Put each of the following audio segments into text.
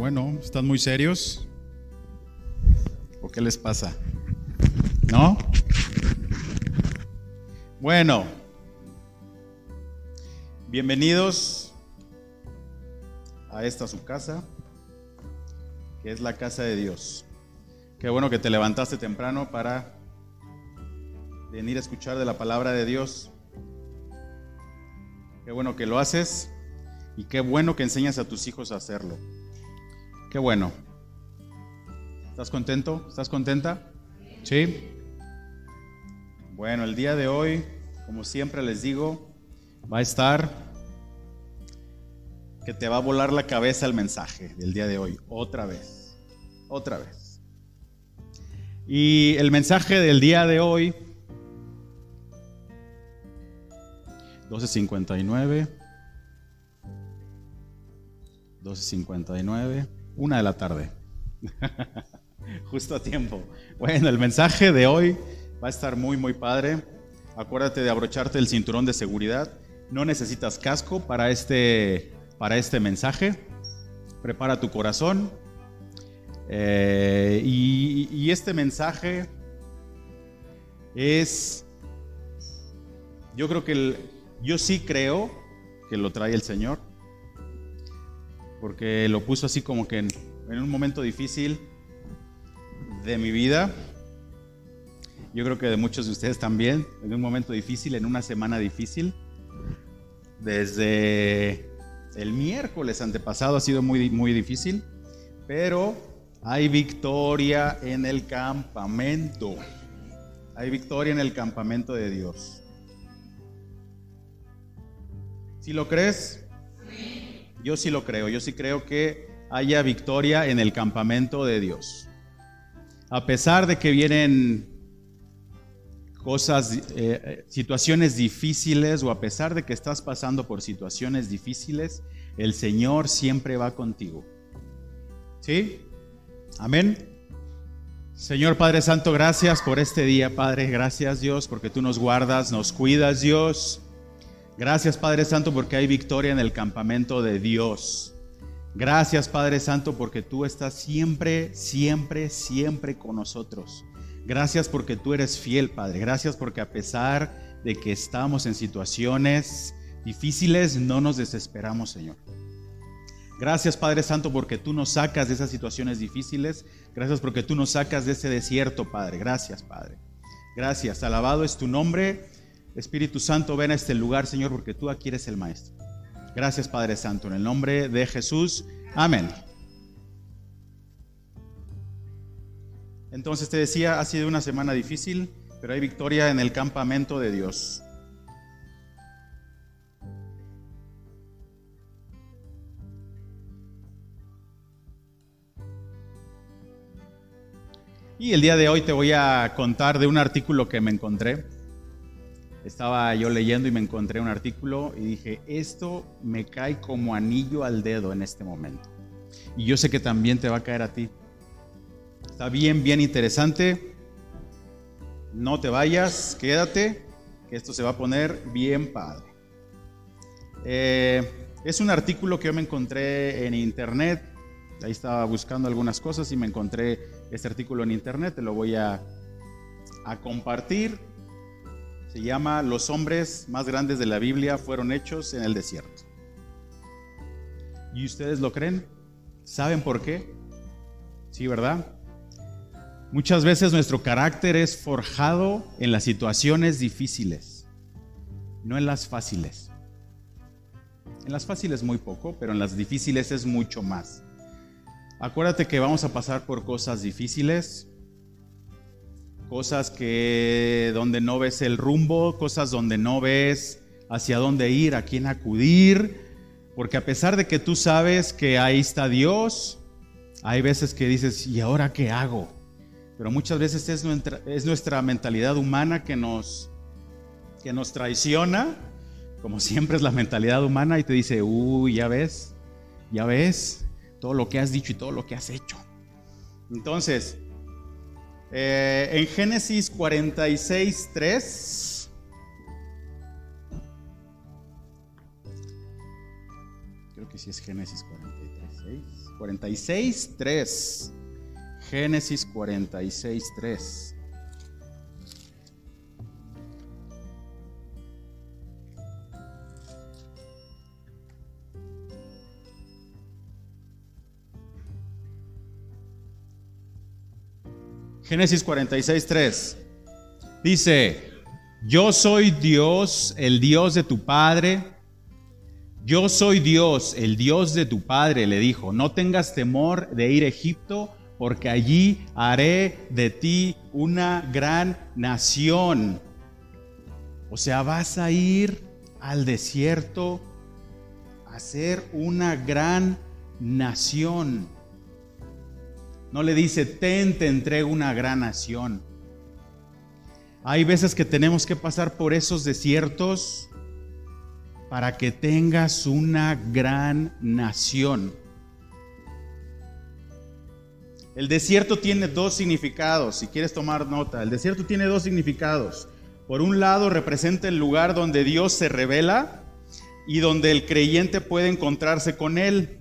bueno, ¿están muy serios? ¿O qué les pasa? ¿No? Bueno, bienvenidos a esta su casa, que es la casa de Dios. Qué bueno que te levantaste temprano para venir a escuchar de la palabra de Dios. Qué bueno que lo haces y qué bueno que enseñas a tus hijos a hacerlo. Qué bueno. ¿Estás contento? ¿Estás contenta? Sí. Bueno, el día de hoy, como siempre les digo, va a estar que te va a volar la cabeza el mensaje del día de hoy, otra vez, otra vez. Y el mensaje del día de hoy, 12.59, 12.59 una de la tarde. Justo a tiempo. Bueno, el mensaje de hoy va a estar muy, muy padre. Acuérdate de abrocharte el cinturón de seguridad. No necesitas casco para este, para este mensaje. Prepara tu corazón. Eh, y, y este mensaje es, yo creo que el, yo sí creo que lo trae el Señor porque lo puso así como que en, un momento difícil de mi vida. Yo creo que de muchos de ustedes también, en un momento difícil, en una semana difícil. Desde el miércoles antepasado ha sido muy, muy difícil, pero hay victoria en el campamento. Hay victoria en el campamento de Dios. Si lo crees, yo sí lo creo, yo sí creo que haya victoria en el campamento de Dios. A pesar de que vienen cosas, eh, situaciones difíciles o a pesar de que estás pasando por situaciones difíciles, el Señor siempre va contigo. ¿Sí? Amén. Señor Padre Santo, gracias por este día, Padre. Gracias Dios porque tú nos guardas, nos cuidas Dios. Gracias Padre Santo porque hay victoria en el campamento de Dios. Gracias Padre Santo porque tú estás siempre, siempre, siempre con nosotros. Gracias porque tú eres fiel, Padre. Gracias porque a pesar de que estamos en situaciones difíciles, no nos desesperamos, Señor. Gracias Padre Santo porque tú nos sacas de esas situaciones difíciles. Gracias porque tú nos sacas de ese desierto, Padre. Gracias, Padre. Gracias. Alabado es tu nombre. Espíritu Santo, ven a este lugar, Señor, porque tú aquí eres el Maestro. Gracias, Padre Santo, en el nombre de Jesús. Amén. Entonces te decía, ha sido una semana difícil, pero hay victoria en el campamento de Dios. Y el día de hoy te voy a contar de un artículo que me encontré estaba yo leyendo y me encontré un artículo y dije, esto me cae como anillo al dedo en este momento. Y yo sé que también te va a caer a ti. Está bien, bien interesante. No te vayas, quédate, que esto se va a poner bien padre. Eh, es un artículo que yo me encontré en internet. Ahí estaba buscando algunas cosas y me encontré este artículo en internet. Te lo voy a, a compartir se llama Los hombres más grandes de la Biblia fueron hechos en el desierto. ¿Y ustedes lo creen? ¿Saben por qué? Sí, ¿verdad? Muchas veces nuestro carácter es forjado en las situaciones difíciles, no en las fáciles. En las fáciles muy poco, pero en las difíciles es mucho más. Acuérdate que vamos a pasar por cosas difíciles, cosas que donde no ves el rumbo, cosas donde no ves hacia dónde ir, a quién acudir, porque a pesar de que tú sabes que ahí está Dios, hay veces que dices, ¿y ahora qué hago? Pero muchas veces es nuestra, es nuestra mentalidad humana que nos, que nos traiciona, como siempre es la mentalidad humana, y te dice, uy, ya ves, ya ves todo lo que has dicho y todo lo que has hecho. Entonces, eh, en Génesis 46, 3. creo que sí es Génesis 43, 46, 3. Génesis 46, 3. Génesis 46, 3. Dice, yo soy Dios, el Dios de tu Padre. Yo soy Dios, el Dios de tu Padre, le dijo, no tengas temor de ir a Egipto, porque allí haré de ti una gran nación. O sea, vas a ir al desierto a ser una gran nación. No le dice, ten, te entrego una gran nación. Hay veces que tenemos que pasar por esos desiertos para que tengas una gran nación. El desierto tiene dos significados, si quieres tomar nota. El desierto tiene dos significados. Por un lado representa el lugar donde Dios se revela y donde el creyente puede encontrarse con Él.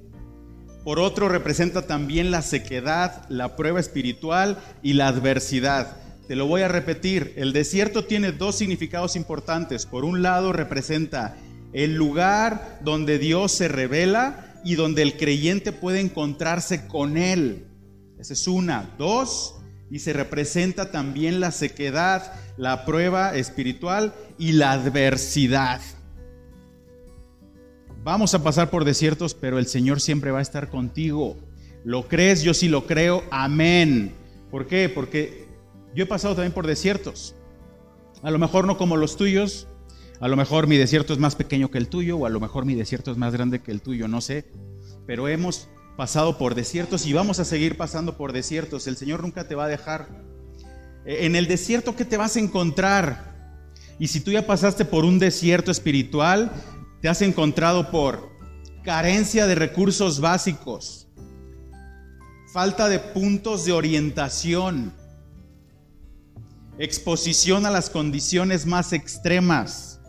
Por otro, representa también la sequedad, la prueba espiritual y la adversidad. Te lo voy a repetir, el desierto tiene dos significados importantes. Por un lado, representa el lugar donde Dios se revela y donde el creyente puede encontrarse con Él. Esa es una. Dos, y se representa también la sequedad, la prueba espiritual y la adversidad. Vamos a pasar por desiertos, pero el Señor siempre va a estar contigo. ¿Lo crees? Yo sí lo creo. Amén. ¿Por qué? Porque yo he pasado también por desiertos. A lo mejor no como los tuyos. A lo mejor mi desierto es más pequeño que el tuyo o a lo mejor mi desierto es más grande que el tuyo, no sé. Pero hemos pasado por desiertos y vamos a seguir pasando por desiertos. El Señor nunca te va a dejar. E, en el desierto, ¿qué te vas a encontrar? Y si tú ya pasaste por un desierto espiritual, te has encontrado por carencia de recursos básicos, falta de puntos de orientación, exposición a las condiciones más extremas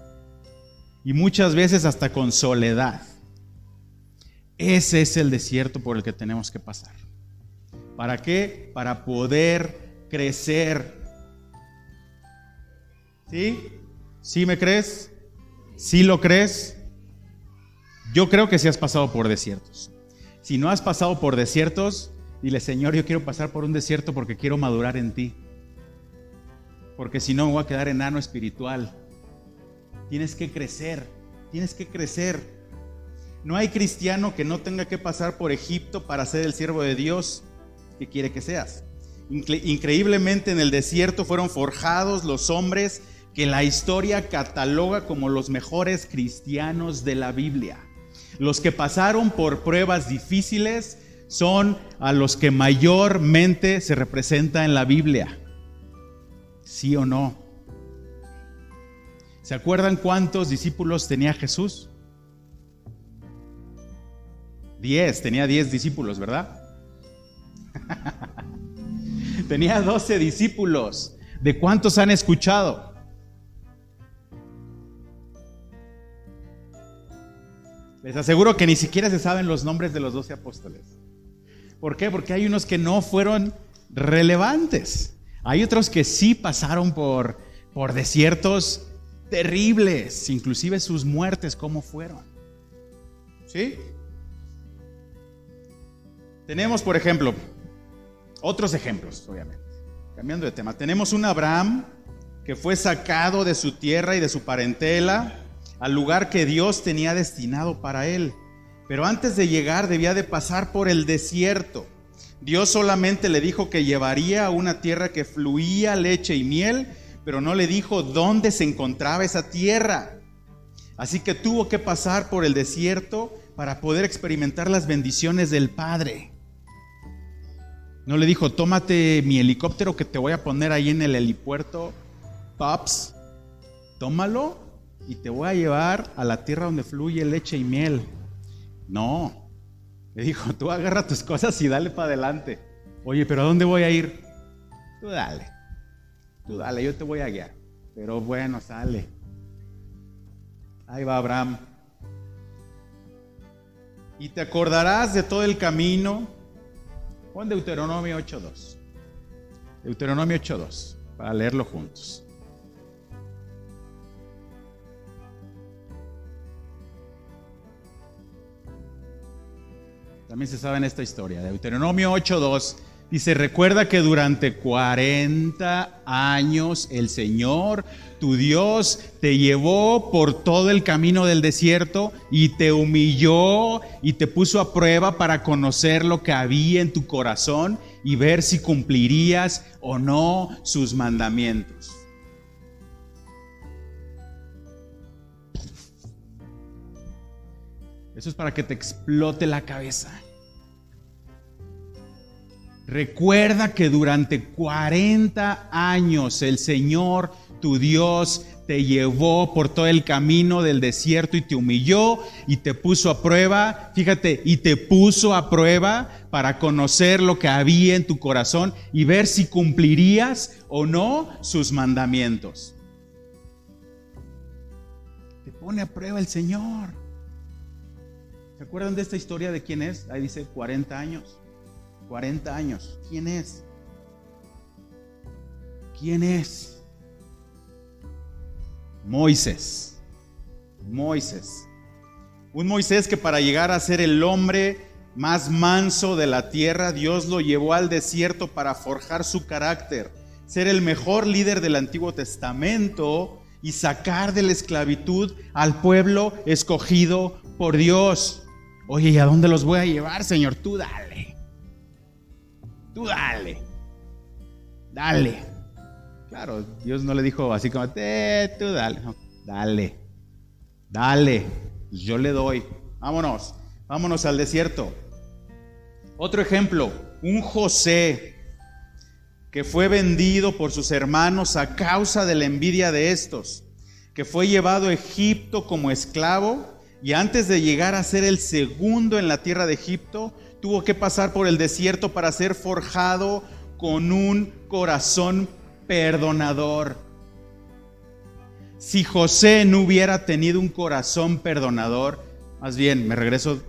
y muchas veces hasta con soledad. Ese es el desierto por el que tenemos que pasar. ¿Para qué? Para poder crecer. ¿Sí? ¿Sí me crees? ¿Sí lo crees? Yo creo que sí has pasado por desiertos. Si no has pasado por desiertos, dile, Señor, yo quiero pasar por un desierto porque quiero madurar en ti. Porque si no me voy a quedar enano espiritual. Tienes que crecer, tienes que crecer. No hay cristiano que no tenga que pasar por Egipto para ser el siervo de Dios que quiere que seas. Increíblemente en el desierto fueron forjados los hombres que la historia cataloga como los mejores cristianos de la Biblia. Los que pasaron por pruebas difíciles son a los que mayormente se representa en la Biblia. ¿Sí o no? ¿Se acuerdan cuántos discípulos tenía Jesús? Diez, tenía diez discípulos, ¿verdad? tenía doce discípulos. ¿De cuántos han escuchado? Les aseguro que ni siquiera se saben los nombres de los doce apóstoles. ¿Por qué? Porque hay unos que no fueron relevantes. Hay otros que sí pasaron por, por desiertos terribles, inclusive sus muertes, ¿cómo fueron? ¿Sí? Tenemos, por ejemplo, otros ejemplos, obviamente. Cambiando de tema, tenemos un Abraham que fue sacado de su tierra y de su parentela al lugar que Dios tenía destinado para él. Pero antes de llegar debía de pasar por el desierto. Dios solamente le dijo que llevaría a una tierra que fluía leche y miel, pero no le dijo dónde se encontraba esa tierra. Así que tuvo que pasar por el desierto para poder experimentar las bendiciones del Padre. No le dijo, tómate mi helicóptero que te voy a poner ahí en el helipuerto. Pops, tómalo y te voy a llevar a la tierra donde fluye leche y miel. No. Le dijo, tú agarra tus cosas y dale para adelante. Oye, pero ¿a dónde voy a ir? Tú dale. Tú dale, yo te voy a guiar. Pero bueno, sale. Ahí va Abraham. y te acordarás de todo el camino. Pon Deuteronomio 8.2. Deuteronomio 8.2, para leerlo juntos. También se sabe en esta historia. Deuteronomio 8.2 dice, recuerda que durante 40 años el Señor, tu Dios, te llevó por todo el camino del desierto y te humilló y te puso a prueba para conocer lo que había en tu corazón y ver si cumplirías o no sus mandamientos. Eso es para que te explote la cabeza. Recuerda que durante 40 años el Señor, tu Dios, te llevó por todo el camino del desierto y te humilló y te puso a prueba, fíjate, y te puso a prueba para conocer lo que había en tu corazón y ver si cumplirías o no sus mandamientos. Te pone a prueba el Señor. ¿Se acuerdan de esta historia de quién es? Ahí dice 40 años. 40 años. ¿Quién es? ¿Quién es? Moisés. Moisés. Un Moisés que para llegar a ser el hombre más manso de la tierra, Dios lo llevó al desierto para forjar su carácter, ser el mejor líder del Antiguo Testamento y sacar de la esclavitud al pueblo escogido por Dios. Oye, ¿y a dónde los voy a llevar, Señor? Tú dale. Tú dale. Dale. Claro, Dios no le dijo así como, eh, tú dale. dale. Dale. Yo le doy. Vámonos. Vámonos al desierto. Otro ejemplo, un José que fue vendido por sus hermanos a causa de la envidia de estos, que fue llevado a Egipto como esclavo y antes de llegar a ser el segundo en la tierra de Egipto, tuvo que pasar por el desierto para ser forjado con un corazón perdonador. Si José no hubiera tenido un corazón perdonador, más bien, me regreso,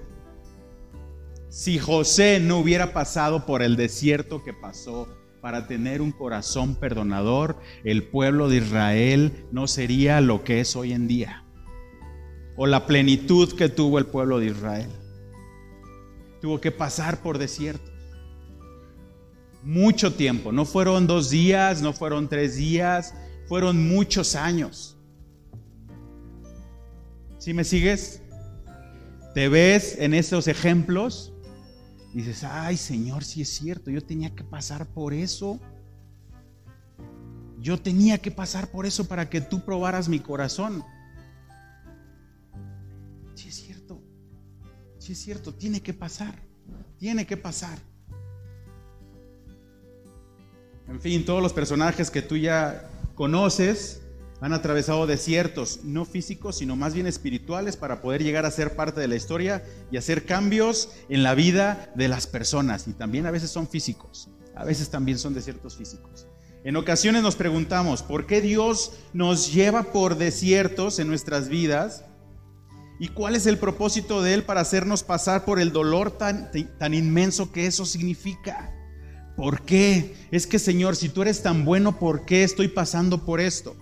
si José no hubiera pasado por el desierto que pasó para tener un corazón perdonador, el pueblo de Israel no sería lo que es hoy en día o la plenitud que tuvo el pueblo de Israel. Tuvo que pasar por desiertos. Mucho tiempo, no fueron dos días, no fueron tres días, fueron muchos años. ¿Sí me sigues? ¿Te ves en esos ejemplos? dices, ay Señor, si es cierto, yo tenía que pasar por eso. Yo tenía que pasar por eso para que tú probaras mi corazón. Es cierto, tiene que pasar, tiene que pasar. En fin, todos los personajes que tú ya conoces han atravesado desiertos, no físicos, sino más bien espirituales, para poder llegar a ser parte de la historia y hacer cambios en la vida de las personas. Y también a veces son físicos, a veces también son desiertos físicos. En ocasiones nos preguntamos, ¿por qué Dios nos lleva por desiertos en nuestras vidas? ¿Y cuál es el propósito de Él para hacernos pasar por el dolor tan, tan inmenso que eso significa? ¿Por qué? Es que Señor, si tú eres tan bueno, ¿por qué estoy pasando por esto?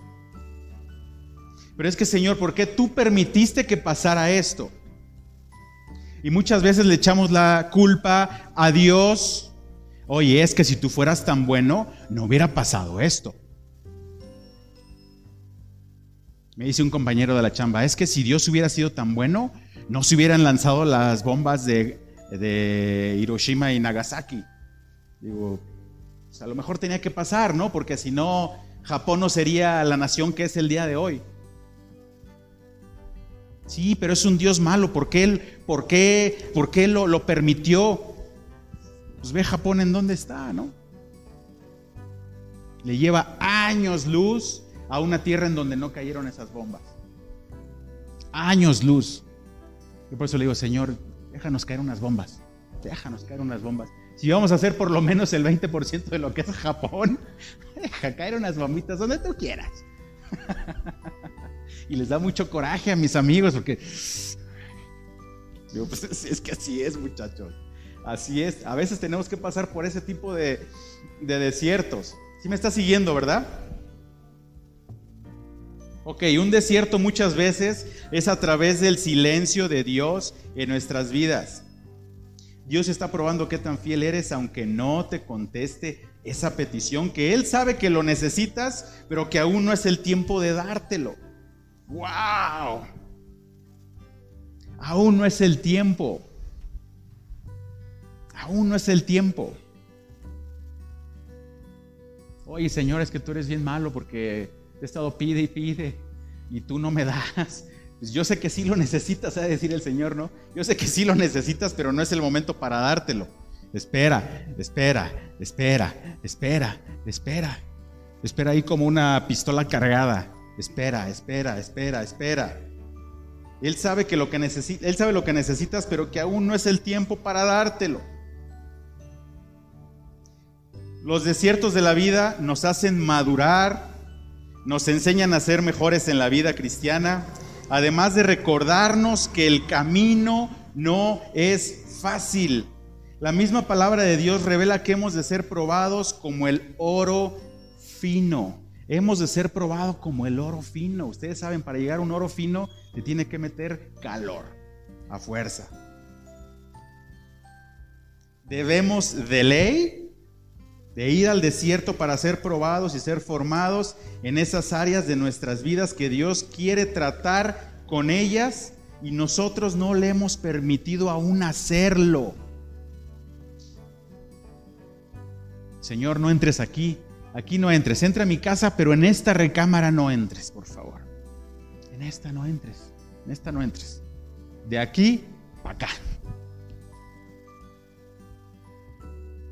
Pero es que Señor, ¿por qué tú permitiste que pasara esto? Y muchas veces le echamos la culpa a Dios. Oye, es que si tú fueras tan bueno, no hubiera pasado esto. Me dice un compañero de la chamba, es que si Dios hubiera sido tan bueno, no se hubieran lanzado las bombas de, Hiroshima y Nagasaki. Digo, pues a lo mejor tenía que pasar, ¿no? Porque si no, Japón no sería la nación que es el día de hoy. Sí, pero es un Dios malo. ¿Por qué Él, por qué, por qué lo, lo permitió? Pues ve Japón en dónde está, ¿no? Le lleva años luz a una tierra en donde no cayeron esas bombas. Años luz. Yo por eso le digo, Señor, déjanos caer unas bombas. Déjanos caer unas bombas. Si vamos a hacer por lo menos el 20% de lo que es Japón, deja caer unas bombitas donde tú quieras. y les da mucho coraje a mis amigos porque Digo, pues es que así es, muchachos. Así es. A veces tenemos que pasar por ese tipo de, de desiertos. ¿Sí me está siguiendo, verdad? Ok, un desierto muchas veces es a través del silencio de Dios en nuestras vidas. Dios está probando qué tan fiel eres aunque no te conteste esa petición que Él sabe que lo necesitas, pero que aún no es el tiempo de dártelo. ¡Wow! Aún no es el tiempo. Aún no es el tiempo. Oye, Señor, es que tú eres bien malo porque he estado pide y pide y tú no me das. Pues yo sé que sí lo necesitas, a decir el Señor, ¿no? Yo sé que sí lo necesitas, pero no es el momento para dártelo. Espera, espera, espera, espera, espera. Espera ahí como una pistola cargada. Espera, espera, espera, espera. Él sabe que lo que necesita, él sabe lo que necesitas, pero que aún no es el tiempo para dártelo. Los desiertos de la vida nos hacen madurar, nos enseñan a ser mejores en la vida cristiana, además de recordarnos que el camino no es fácil. La misma palabra de Dios revela que hemos de ser probados como el oro fino. Hemos de ser probados como el oro fino. Ustedes saben, para llegar a un oro fino te tiene que meter calor a fuerza. Debemos de ley de ir al desierto para ser probados y ser formados en esas áreas de nuestras vidas que Dios quiere tratar con ellas y nosotros no le hemos permitido aún hacerlo. Señor, no entres aquí, aquí no entres, entra a mi casa, pero en esta recámara no entres, por favor. En esta no entres, en esta no entres. De aquí para acá.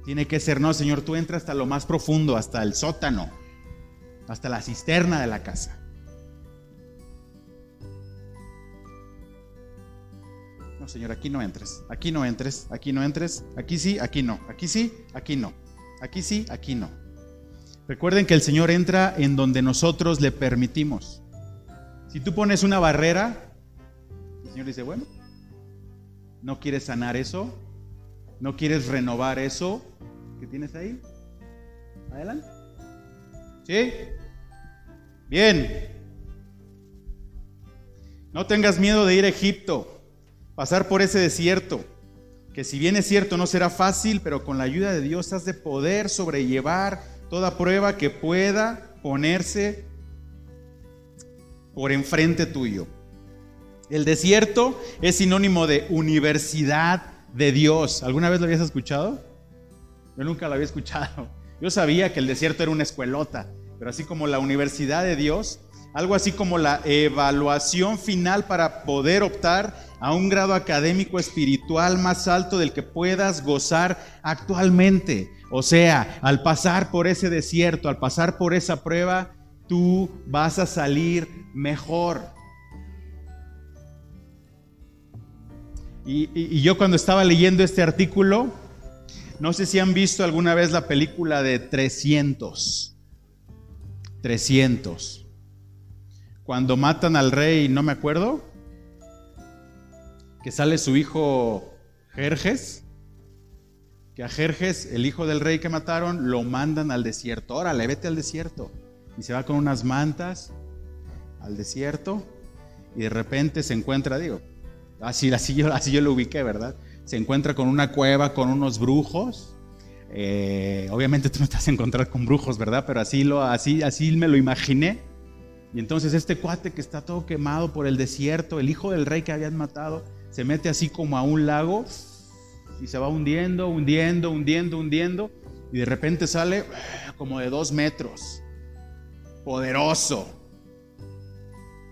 Tiene que ser, no, Señor, tú entras hasta lo más profundo, hasta el sótano, hasta la cisterna de la casa. No, Señor, aquí no entres, aquí no entres, aquí no entres, aquí sí, aquí no, aquí sí, aquí no, aquí sí, aquí no. Recuerden que el Señor entra en donde nosotros le permitimos. Si tú pones una barrera, el Señor dice, bueno, ¿no quieres sanar eso? ¿No quieres renovar eso que tienes ahí? Adelante. ¿Sí? Bien. No tengas miedo de ir a Egipto, pasar por ese desierto, que si bien es cierto no será fácil, pero con la ayuda de Dios has de poder sobrellevar toda prueba que pueda ponerse por enfrente tuyo. El desierto es sinónimo de universidad de Dios. ¿Alguna vez lo habías escuchado? Yo nunca lo había escuchado. Yo sabía que el desierto era una escuelota, pero así como la universidad de Dios, algo así como la evaluación final para poder optar a un grado académico espiritual más alto del que puedas gozar actualmente. O sea, al pasar por ese desierto, al pasar por esa prueba, tú vas a salir mejor. Y, yo cuando estaba leyendo este artículo, no sé si han visto alguna vez la película de 300. 300. Cuando matan al rey, no me acuerdo, que sale su hijo Jerjes, que a Jerjes, el hijo del rey que mataron, lo mandan al desierto. Órale, vete al desierto y se va con unas mantas al desierto y de repente se encuentra, digo, así, así, yo, así yo lo ubiqué, ¿verdad? Se encuentra con una cueva con unos brujos. Eh, obviamente tú no estás a encontrar con brujos, ¿verdad? Pero así, lo, así, así me lo imaginé. Y entonces este cuate que está todo quemado por el desierto, el hijo del rey que habían matado, se mete así como a un lago y se va hundiendo, hundiendo, hundiendo, hundiendo. Y de repente sale eh, como de dos metros poderoso.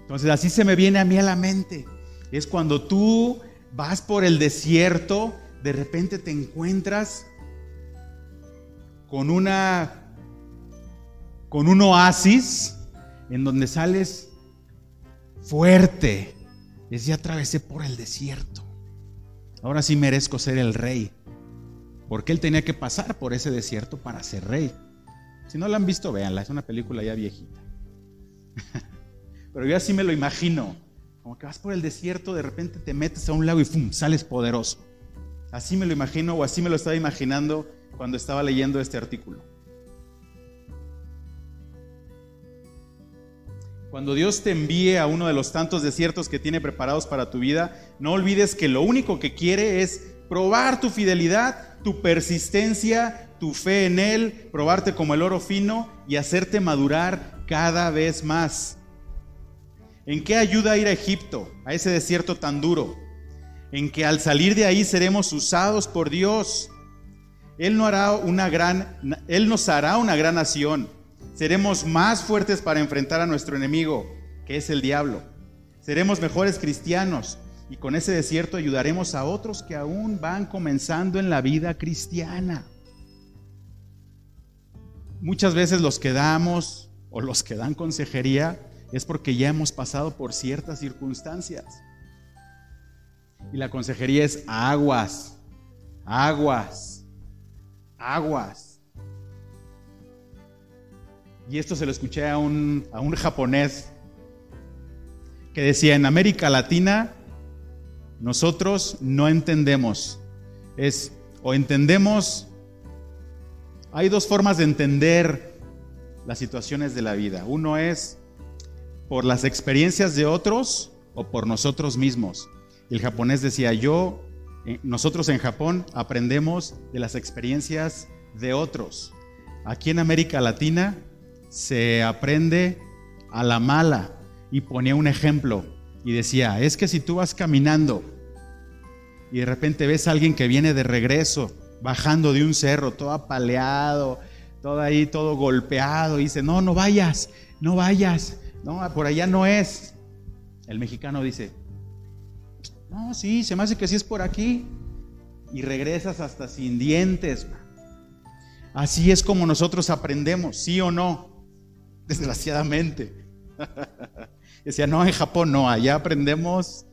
Entonces así se me viene a mí a la mente. Es cuando tú vas por el desierto, de repente te encuentras con una con un oasis en donde sales fuerte. Es ya atravesé por el desierto. Ahora sí merezco ser el rey. Porque él tenía que pasar por ese desierto para ser rey. Si no la han visto, véanla, es una película ya viejita. Pero yo así me lo imagino, Como que vas por el desierto, de repente te metes a un lago y ¡fum! sales poderoso. Así me lo imagino o así me lo estaba imaginando cuando estaba leyendo este artículo. Cuando Dios te envíe a uno de los tantos desiertos que tiene preparados para tu vida, no olvides que lo único que quiere es probar tu fidelidad, tu persistencia, tu fe en Él, probarte como el oro fino y hacerte madurar cada vez más. ¿En qué ayuda ir a Egipto, a ese desierto tan duro? En que al salir de ahí seremos usados por Dios. Él, no hará una gran, él nos hará una gran nación. Seremos más fuertes para enfrentar a nuestro enemigo, que es el diablo. Seremos mejores cristianos y con ese desierto ayudaremos a otros que aún van comenzando en la vida cristiana. Muchas veces los que damos o los que dan consejería es porque ya hemos pasado por ciertas circunstancias. Y la consejería es aguas, aguas, aguas. Y esto se lo escuché a un, a un japonés que decía, en América Latina nosotros no entendemos. Es o entendemos, hay dos formas de entender las situaciones de la vida. Uno es por las experiencias de otros o por nosotros mismos. El japonés decía, yo, eh, nosotros en Japón aprendemos de las experiencias de otros. Aquí en América Latina se aprende a la mala. Y ponía un ejemplo y decía, es que si tú vas caminando y de repente ves a alguien que viene de regreso, bajando de un cerro, todo apaleado, todo ahí, todo golpeado, y dice, no, no vayas, no vayas, no, por allá no es. El mexicano dice, no, sí, se me hace que sí es por aquí. Y regresas hasta sin dientes. Así es como nosotros aprendemos, sí o no, desgraciadamente. Decía, no, en Japón no, allá aprendemos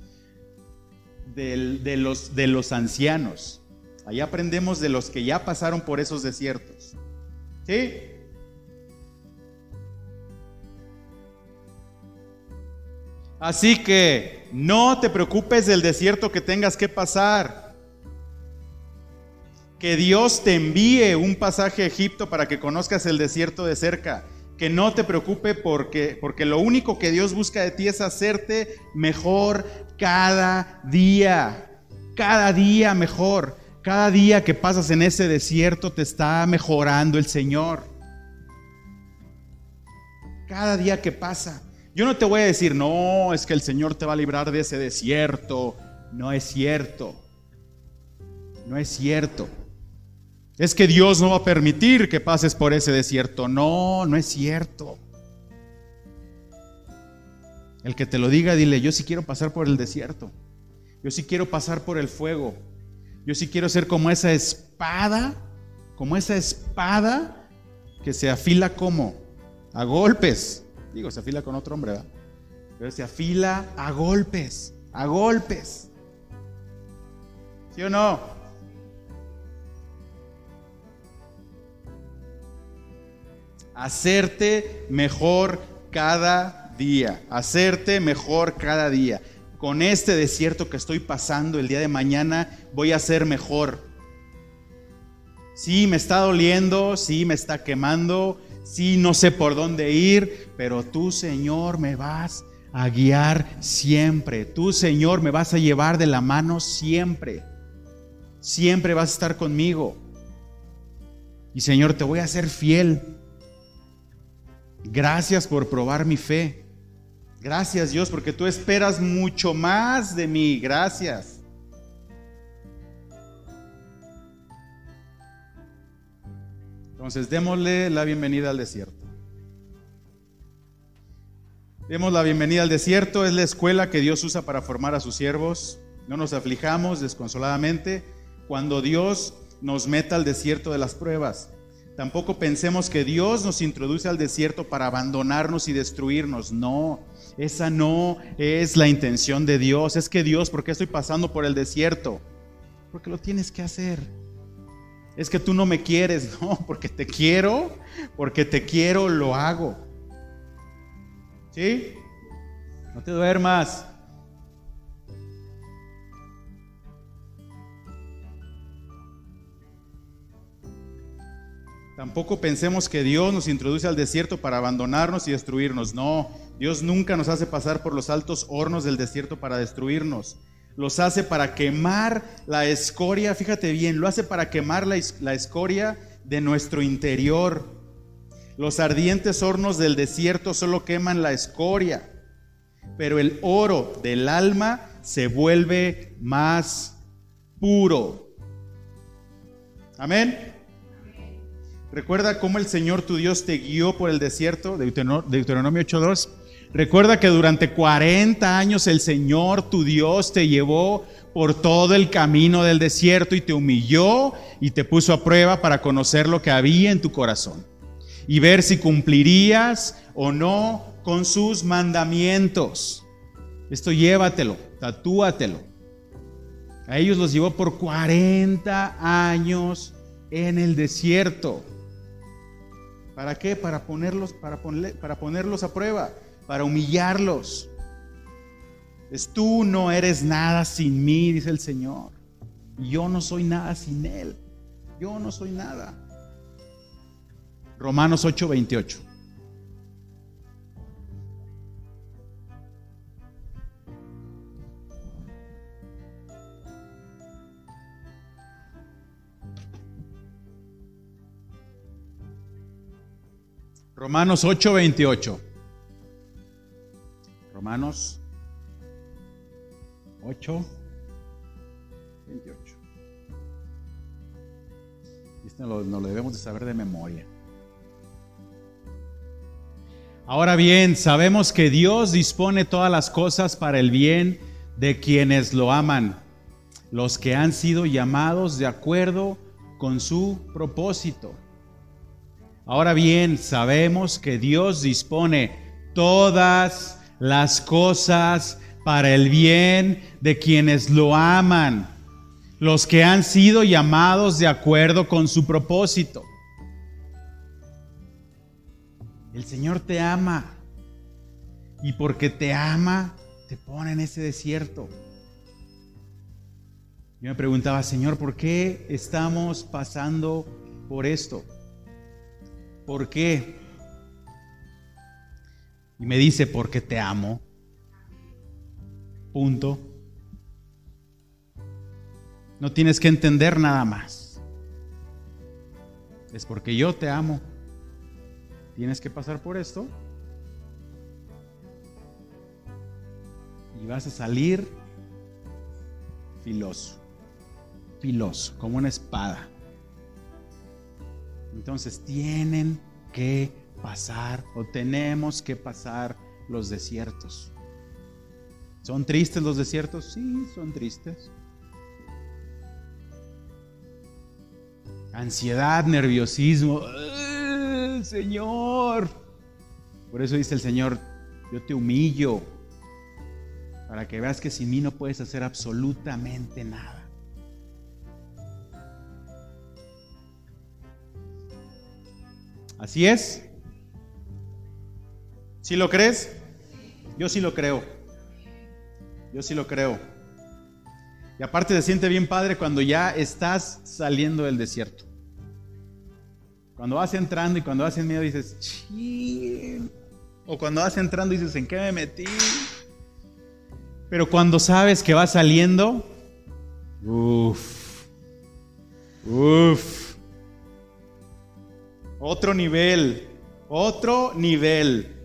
de, los, de los ancianos. Allá aprendemos de los que ya pasaron por esos desiertos. ¿Sí? Así que no te preocupes del desierto que tengas que pasar. Que Dios te envíe un pasaje a Egipto para que conozcas el desierto de cerca que no te preocupe porque, porque lo único que Dios busca de ti es hacerte mejor cada día, cada día mejor. Cada día que pasas en ese desierto te está mejorando el Señor. Cada día que pasa. Yo no te voy a decir, no, es que el Señor te va a librar de ese desierto. No es cierto. No es cierto es que Dios no va a permitir que pases por ese desierto. No, no es cierto. El que te lo diga, dile, yo sí quiero pasar por el desierto. Yo sí quiero pasar por el fuego. Yo sí quiero ser como esa espada, como esa espada que se afila como a golpes. Digo, se afila con otro hombre, ¿verdad? Pero se afila a golpes, a golpes. ¿Sí o no? hacerte mejor cada día, hacerte mejor cada día. Con este desierto que estoy pasando el día de mañana, voy a ser mejor. Sí, me está doliendo, sí, me está quemando, sí, no sé por dónde ir, pero tú, Señor, me vas a guiar siempre. Tú, Señor, me vas a llevar de la mano siempre. Siempre vas a estar conmigo. Y Señor, te voy a ser fiel. Gracias por probar mi fe. Gracias Dios porque tú esperas mucho más de mí. Gracias. Entonces démosle la bienvenida al desierto. Demos la bienvenida al desierto. Es la escuela que Dios usa para formar a sus siervos. No nos aflijamos desconsoladamente cuando Dios nos meta al desierto de las pruebas. Tampoco pensemos que Dios nos introduce al desierto para abandonarnos y destruirnos. No, esa no es la intención de Dios. Es que Dios, ¿por qué estoy pasando por el desierto? Porque lo tienes que hacer es que tú no me quieres, no, porque te quiero, porque te quiero, lo hago. ¿Sí? No te duermas. Tampoco pensemos que Dios nos introduce al desierto para abandonarnos y destruirnos. No, Dios nunca nos hace pasar por los altos hornos del desierto para destruirnos. Los hace para quemar la escoria, fíjate bien, lo hace para quemar la, la escoria de nuestro interior. Los ardientes hornos del desierto solo queman la escoria, pero el oro del alma se vuelve más puro. Amén. Recuerda cómo el Señor tu Dios te guió por el desierto, Deuteronomio 8.2. Recuerda que durante 40 años el Señor tu Dios te llevó por todo el camino del desierto y te humilló y te puso a prueba para conocer lo que había en tu corazón y ver si cumplirías o no con sus mandamientos. Esto llévatelo, tatúatelo. A ellos los llevó por 40 años en el desierto. ¿Para qué? Para ponerlos, para, para ponerlos a prueba, para humillarlos. Es tú no eres nada sin mí, dice el Señor. yo no soy nada sin Él. Yo no soy nada. Romanos 8:28. Romanos 8:28. Romanos 8, 28. Esto no lo, debemos de saber de memoria. Ahora bien, sabemos que Dios dispone todas las cosas para el bien de quienes lo aman, los que han sido llamados de acuerdo con su propósito. Ahora bien, sabemos que Dios dispone todas las cosas para el bien de quienes lo aman, los que han sido llamados de acuerdo con su propósito. El Señor te ama y porque te ama, te pone en ese desierto. Yo me preguntaba, Señor, ¿por qué estamos pasando por esto? ¿Por qué? Y me dice, porque te amo. Punto. No tienes que entender nada más. Es porque yo te amo. Tienes que pasar por esto. Y vas a salir filoso. Filoso, como una espada. Entonces tienen que pasar o tenemos que pasar los desiertos. ¿Son tristes los desiertos? Sí, son tristes. Ansiedad, nerviosismo. Señor! Por eso dice el Señor, yo te humillo para que veas que sin mí no puedes hacer absolutamente nada. Así es. ¿Sí lo crees? Yo sí lo creo. Yo sí lo creo. Y aparte se siente bien padre cuando ya estás saliendo del desierto. Cuando vas entrando y cuando vas en medio dices. O cuando vas entrando dices, ¿en qué me metí? Pero cuando sabes que vas saliendo, uff, uff. Otro nivel, otro nivel.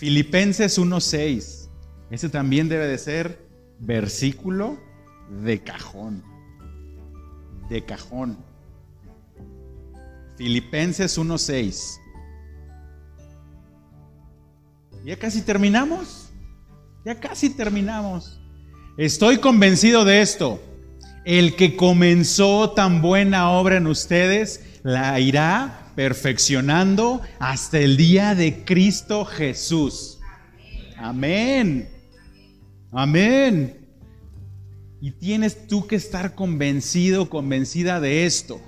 Filipenses 1.6. Ese también debe de ser versículo de cajón. De cajón. Filipenses 1.6. Ya casi terminamos. Ya casi terminamos. Estoy convencido de esto. El que comenzó tan buena obra en ustedes, la irá perfeccionando hasta el día de Cristo Jesús. Amén. Amén. Y tienes tú que estar convencido, convencida de esto,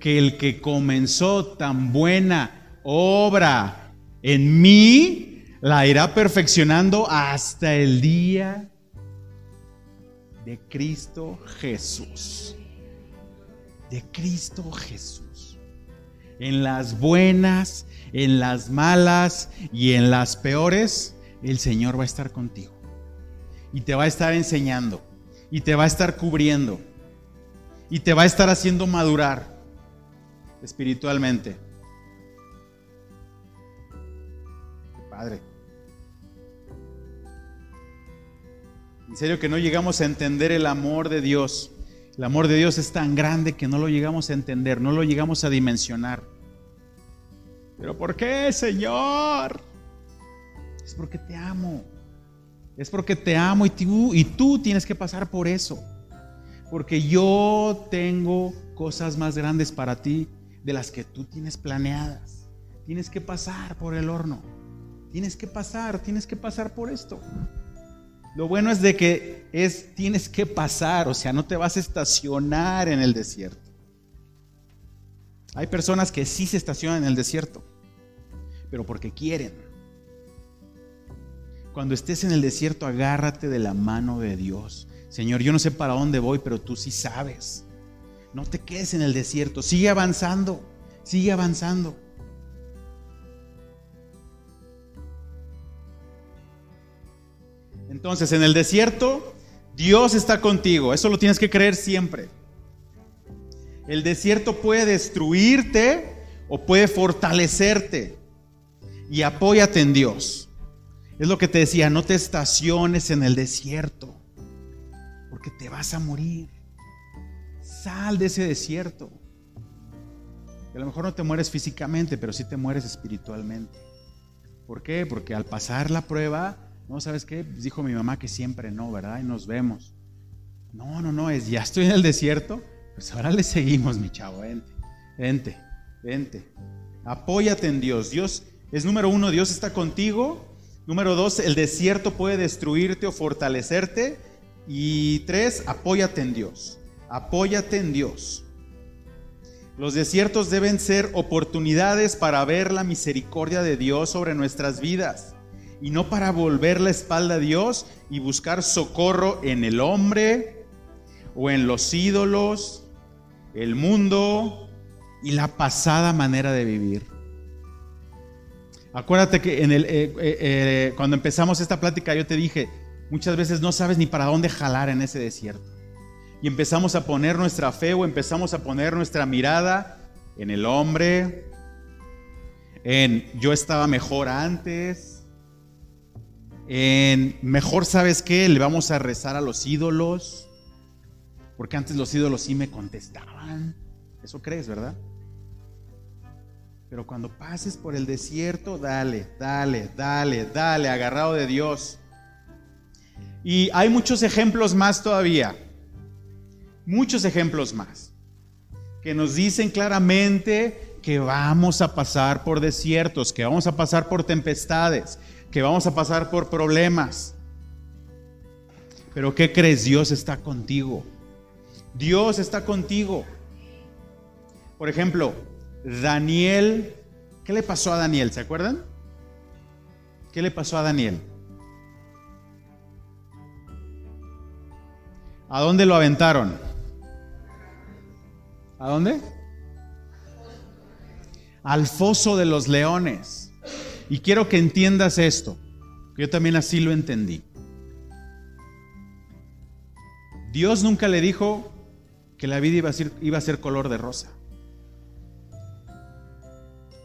que el que comenzó tan buena obra en mí, la irá perfeccionando hasta el día de Cristo Jesús. De Cristo Jesús. En las buenas, en las malas y en las peores, el Señor va a estar contigo. Y te va a estar enseñando. Y te va a estar cubriendo. Y te va a estar haciendo madurar espiritualmente. Padre. En serio que no llegamos a entender el amor de Dios. El amor de Dios es tan grande que no lo llegamos a entender, no lo llegamos a dimensionar. Pero ¿por qué, Señor? Es porque te amo. Es porque te amo y tú, y tú tienes que pasar por eso. Porque yo tengo cosas más grandes para ti de las que tú tienes planeadas. Tienes que pasar por el horno. Tienes que pasar, tienes que pasar por esto. Lo bueno es de que es tienes que pasar, o sea, no te vas a estacionar en el desierto. Hay personas que sí se estacionan en el desierto, pero porque quieren. Cuando estés en el desierto, agárrate de la mano de Dios. Señor, yo no sé para dónde voy, pero tú sí sabes. No te quedes en el desierto, sigue avanzando, sigue avanzando. Entonces, en el desierto, Dios está contigo. Eso lo tienes que creer siempre. El desierto puede destruirte o puede fortalecerte. Y apóyate en Dios. Es lo que te decía, no te estaciones en el desierto, porque te vas a morir. Sal de ese desierto. a lo mejor no te mueres físicamente, pero sí te mueres espiritualmente. ¿Por qué? Porque al pasar la prueba, no, ¿sabes qué? Pues dijo mi mamá que siempre no, ¿verdad? Y nos vemos. No, no, no, es ya estoy en el desierto. Pues ahora le seguimos, mi chavo, vente, vente, vente. Apóyate en Dios. Dios es número uno, Dios está contigo. Número dos, el desierto puede destruirte o fortalecerte. Y tres, apóyate en Dios. Apóyate en Dios. Los desiertos deben ser oportunidades para ver la misericordia de Dios sobre nuestras vidas y no para volver la espalda a Dios y buscar socorro en el hombre o en los ídolos, el mundo y la pasada manera de vivir. Acuérdate que eh, eh, eh, cuando empezamos esta plática yo te dije, muchas veces no sabes ni para dónde jalar en ese desierto. Y empezamos a poner nuestra fe o empezamos a poner nuestra mirada en el hombre, en yo estaba mejor antes, en mejor sabes qué, le vamos a rezar a los ídolos, porque antes los ídolos sí me contestaban. Eso crees, ¿verdad? Pero cuando pases por el desierto, dale, dale, dale, dale, agarrado de Dios. Y hay muchos ejemplos más todavía, muchos ejemplos más, que nos dicen claramente que vamos a pasar por desiertos, que vamos a pasar por tempestades, que vamos a pasar por problemas. Pero ¿qué crees? Dios está contigo. Dios está contigo. Por ejemplo, Daniel, ¿qué le pasó a Daniel? ¿Se acuerdan? ¿Qué le pasó a Daniel? ¿A dónde lo aventaron? ¿A dónde? Al foso de los leones. Y quiero que entiendas esto, que yo también así lo entendí. Dios nunca le dijo que la vida iba a ser, color de rosa.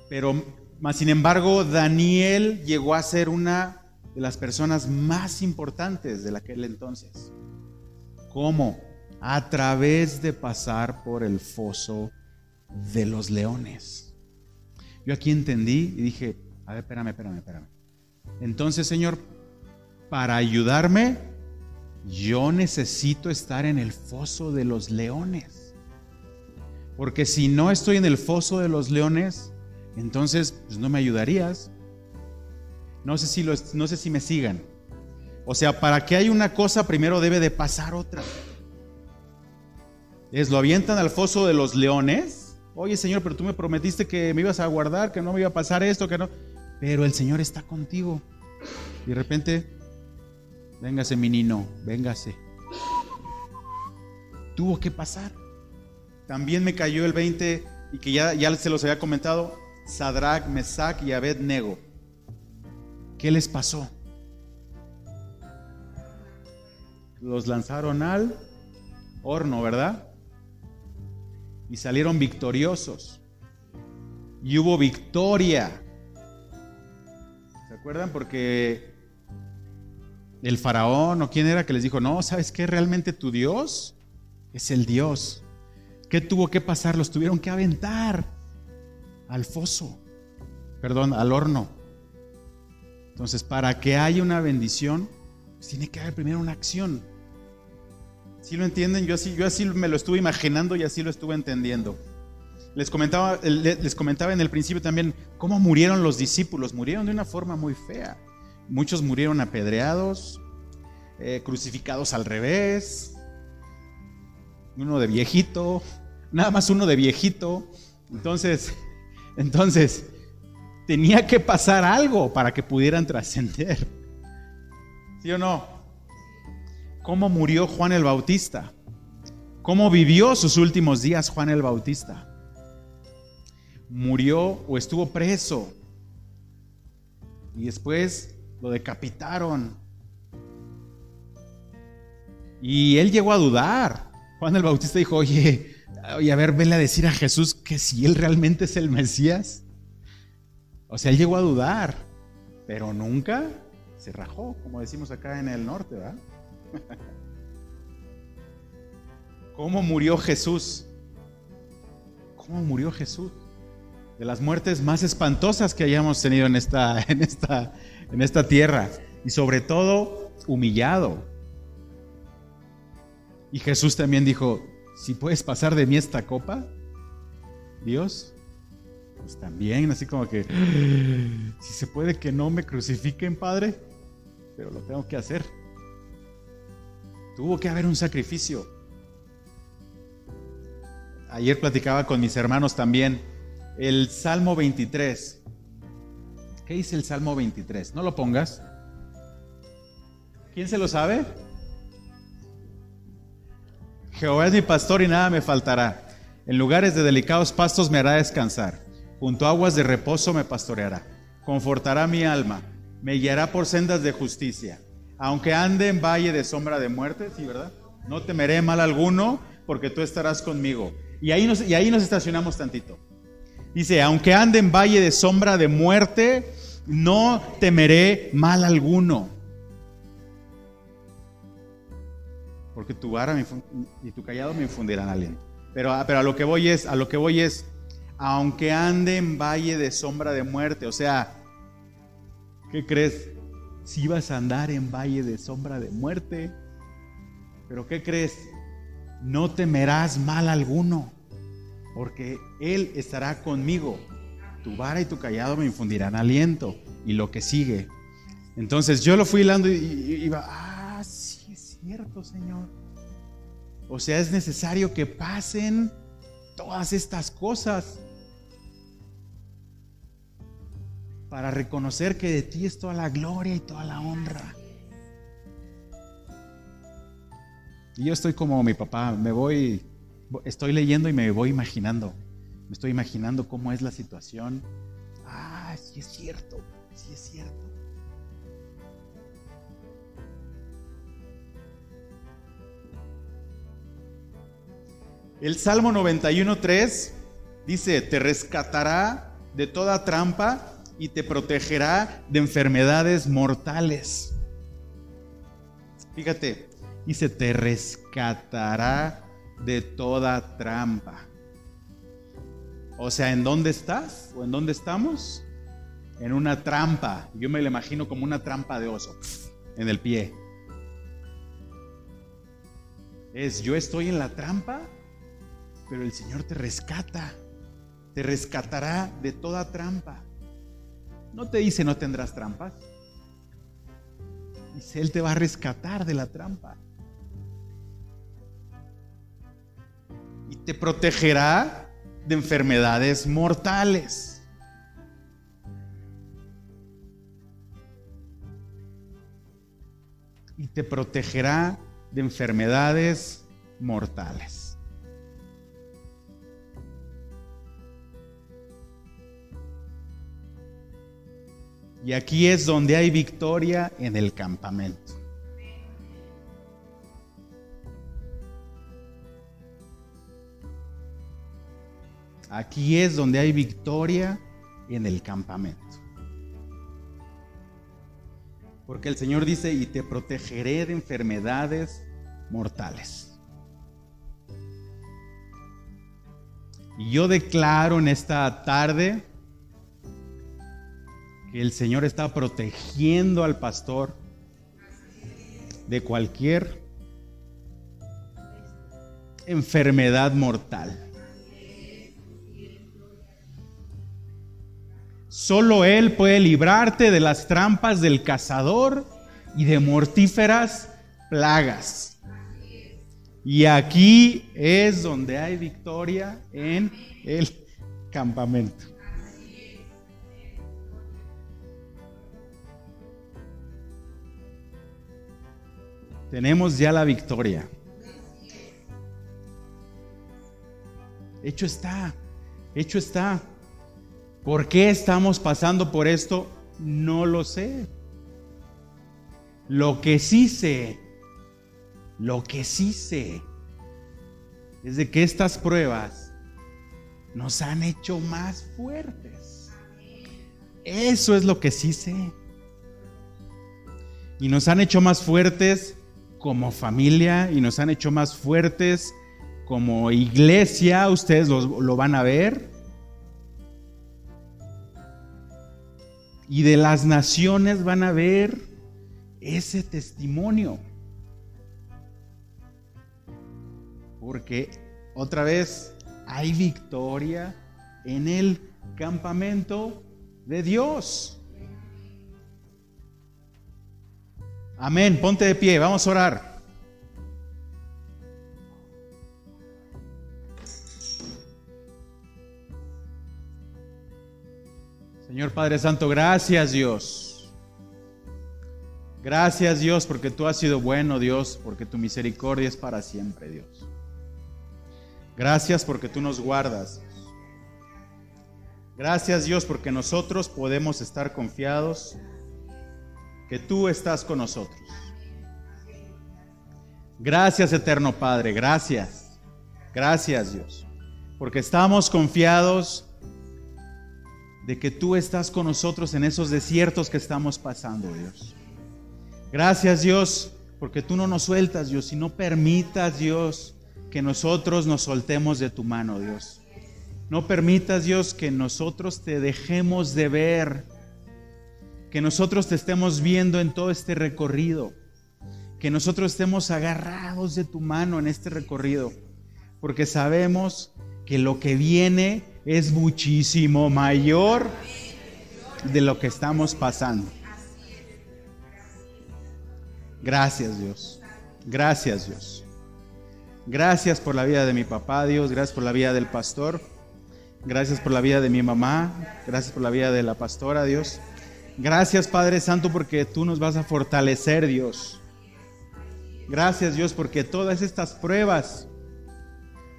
Pero, más sin embargo, Daniel llegó a ser una de las personas más importantes de aquel entonces. ¿Cómo? A través de pasar por el foso de los leones. Yo aquí entendí y dije, a ver, espérame, espérame, espérame. Entonces, Señor, para ayudarme, yo necesito estar en el foso de los leones. Porque si no estoy en el foso de los leones, entonces pues, no me ayudarías. No sé, si no sé si me sigan. O sea, para que haya una cosa, primero debe de pasar otra. Es lo avientan al foso de los leones. Oye, Señor, pero tú me prometiste que me ibas a guardar, que no me iba a pasar esto, que no. Pero el Señor está contigo. Y de repente, véngase mi niño, véngase. Tuvo que pasar. También me cayó el 20 y que ya, ya se los había comentado, Sadrach, Mesach y Abednego. ¿Qué les pasó? Los lanzaron al horno, ¿verdad? Y salieron victoriosos. Y hubo victoria. ¿Se acuerdan? Porque el faraón o quién era que les dijo, no, ¿sabes qué? Realmente tu Dios es el Dios. ¿Qué tuvo que pasar? Los tuvieron que aventar al foso, perdón, al horno. Entonces, para que haya una bendición, pues tiene que haber primero una acción. Si lo entienden? Yo así, yo así me lo estuve imaginando y así lo estuve entendiendo. Les comentaba, les comentaba en el principio también cómo murieron los discípulos. Murieron de una forma muy fea. Muchos murieron apedreados, eh, crucificados al revés, uno de viejito, nada más uno de viejito. Entonces, entonces, tenía que pasar algo para que pudieran trascender. ¿Sí o no? ¿Cómo murió Juan el Bautista? ¿Cómo vivió sus últimos días Juan el Bautista? Murió o estuvo preso. Y después lo decapitaron. Y él llegó a dudar. Juan el Bautista dijo, oye, a ver, vele a decir a Jesús que si él realmente es el Mesías. O sea, él llegó a dudar, pero nunca se rajó, como decimos acá en el norte, ¿verdad? ¿Cómo murió Jesús? ¿Cómo murió Jesús? De las muertes más espantosas que hayamos tenido en esta, en esta, en esta tierra. Y sobre todo, humillado. Y Jesús también dijo, si puedes pasar de mí esta copa, Dios, pues también, así como que, si se puede que no me crucifiquen, Padre, pero lo tengo que hacer. Tuvo que haber un sacrificio. Ayer platicaba con mis hermanos también el Salmo 23. ¿Qué dice el Salmo 23? No lo pongas. ¿Quién se lo sabe? Jehová es mi pastor y nada me faltará. En lugares de delicados pastos me hará descansar. Junto a aguas de reposo me pastoreará. Confortará mi alma. Me guiará por sendas de justicia. Aunque ande en valle de sombra de muerte, sí, ¿verdad? No temeré mal alguno, porque tú estarás conmigo. Y ahí nos, y ahí nos estacionamos tantito. Dice, aunque ande en valle de sombra de muerte, no temeré mal alguno. Porque tu vara y tu callado me infundirán aliento. Pero, pero a lo que voy es, a lo que voy es, aunque ande en valle de sombra de muerte, o sea, ¿qué crees? Si vas a andar en valle de sombra de muerte, pero ¿qué crees? No temerás mal alguno, porque Él estará conmigo. Tu vara y tu callado me infundirán aliento. Y lo que sigue. Entonces yo lo fui hilando y, iba, ah, sí es cierto, Señor. O sea, es necesario que pasen todas estas cosas para reconocer que de ti es toda la gloria y toda la honra. Y yo estoy como mi papá, me voy, estoy leyendo y me voy imaginando. Me estoy imaginando cómo es la situación. Ah, sí es cierto, sí es cierto. El Salmo 91.3 dice, te rescatará de toda trampa y te protegerá de enfermedades mortales. Fíjate, dice, te rescatará de toda trampa. O sea, ¿en dónde estás? ¿O en dónde estamos? En una trampa. Yo me lo imagino como una trampa de oso en el pie. Es, yo estoy en la trampa, pero el Señor te rescata. Te rescatará de toda trampa. No te dice no tendrás trampas. Dice, Él te va a rescatar de la trampa. y te protegerá de enfermedades mortales. Y te protegerá de enfermedades mortales. Y aquí es donde hay victoria en el campamento. Aquí es donde hay victoria en el campamento. Porque el Señor dice, y te protegeré de enfermedades mortales. Y yo declaro en esta tarde que el Señor está protegiendo al pastor de cualquier enfermedad mortal. Solo Él puede librarte de las trampas del cazador y de mortíferas plagas. Y aquí es donde hay victoria en el campamento. Tenemos ya la victoria. Hecho está, hecho está. ¿Por qué estamos pasando por esto? No lo sé. Lo que sí sé, lo que sí sé, es de que estas pruebas nos han hecho más fuertes. Eso es lo que sí sé. Y nos han hecho más fuertes como familia y nos han hecho más fuertes como iglesia. Ustedes lo, lo van a ver. Y de las naciones van a ver ese testimonio. Porque otra vez hay victoria en el campamento de Dios. Amén, ponte de pie, vamos a orar. Señor Padre Santo, gracias Dios. Gracias Dios porque tú has sido bueno Dios, porque tu misericordia es para siempre Dios. Gracias porque tú nos guardas. Gracias Dios porque nosotros podemos estar confiados que tú estás con nosotros. Gracias eterno Padre, gracias. Gracias Dios. Porque estamos confiados de que tú estás con nosotros en esos desiertos que estamos pasando, Dios. Gracias, Dios, porque tú no nos sueltas, Dios, y no permitas, Dios, que nosotros nos soltemos de tu mano, Dios. No permitas, Dios, que nosotros te dejemos de ver, que nosotros te estemos viendo en todo este recorrido, que nosotros estemos agarrados de tu mano en este recorrido, porque sabemos que lo que viene es muchísimo mayor de lo que estamos pasando. Gracias Dios. Gracias Dios. Gracias por la vida de mi papá Dios. Gracias por la vida del pastor. Gracias por la vida de mi mamá. Gracias por la vida de la pastora Dios. Gracias Padre Santo porque tú nos vas a fortalecer Dios. Gracias Dios porque todas estas pruebas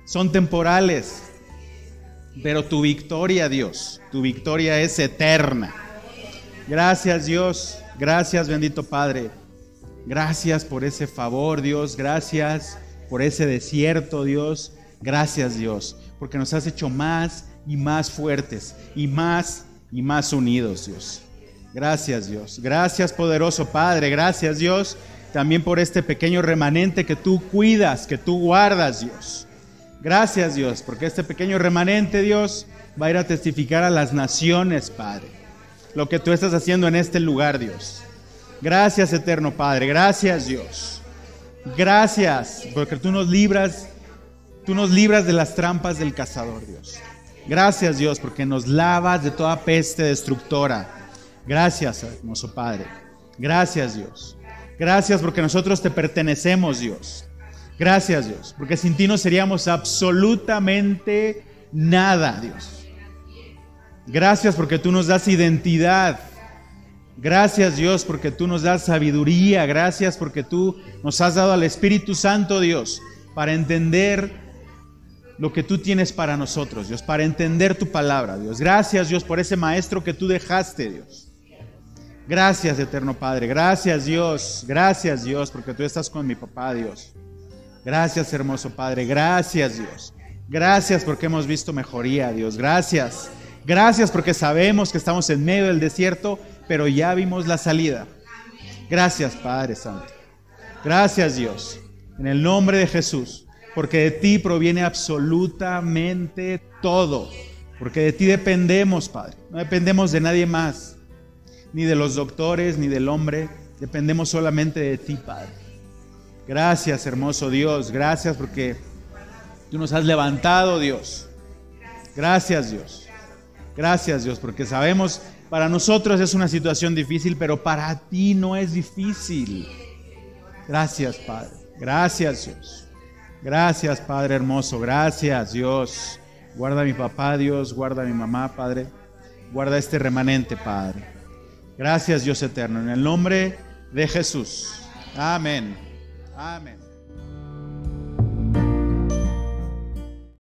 son temporales. Pero tu victoria, Dios, tu victoria es eterna. Gracias, Dios. Gracias, bendito Padre. Gracias por ese favor, Dios. Gracias por ese desierto, Dios. Gracias, Dios, porque nos has hecho más y más fuertes y más y más unidos, Dios. Gracias, Dios. Gracias, poderoso Padre. Gracias, Dios, también por este pequeño remanente que tú cuidas, que tú guardas, Dios. Gracias Dios, porque este pequeño remanente Dios va a ir a testificar a las naciones, Padre, lo que tú estás haciendo en este lugar, Dios. Gracias, eterno Padre, gracias Dios. Gracias, porque tú nos libras, tú nos libras de las trampas del cazador, Dios. Gracias, Dios, porque nos lavas de toda peste destructora. Gracias, hermoso Padre. Gracias, Dios. Gracias porque nosotros te pertenecemos, Dios. Gracias Dios, porque sin ti no seríamos absolutamente nada, Dios. Gracias porque tú nos das identidad. Gracias Dios porque tú nos das sabiduría. Gracias porque tú nos has dado al Espíritu Santo, Dios, para entender lo que tú tienes para nosotros, Dios, para entender tu palabra, Dios. Gracias Dios por ese maestro que tú dejaste, Dios. Gracias, eterno Padre. Gracias, Dios. Gracias, Dios, porque tú estás con mi papá, Dios. Gracias, hermoso Padre. Gracias, Dios. Gracias porque hemos visto mejoría, Dios. Gracias. Gracias porque sabemos que estamos en medio del desierto, pero ya vimos la salida. Gracias, Padre Santo. Gracias, Dios. En el nombre de Jesús. Porque de ti proviene absolutamente todo. Porque de ti dependemos, Padre. No dependemos de nadie más. Ni de los doctores, ni del hombre. Dependemos solamente de ti, Padre. Gracias, hermoso Dios. Gracias porque tú nos has levantado, Dios. Gracias, Dios. Gracias, Dios, porque sabemos, para nosotros es una situación difícil, pero para ti no es difícil. Gracias, Padre. Gracias, Dios. Gracias, Padre hermoso. Gracias, Dios. Guarda a mi papá, Dios. Guarda a mi mamá, Padre. Guarda este remanente, Padre. Gracias, Dios eterno. En el nombre de Jesús. Amén. Amén.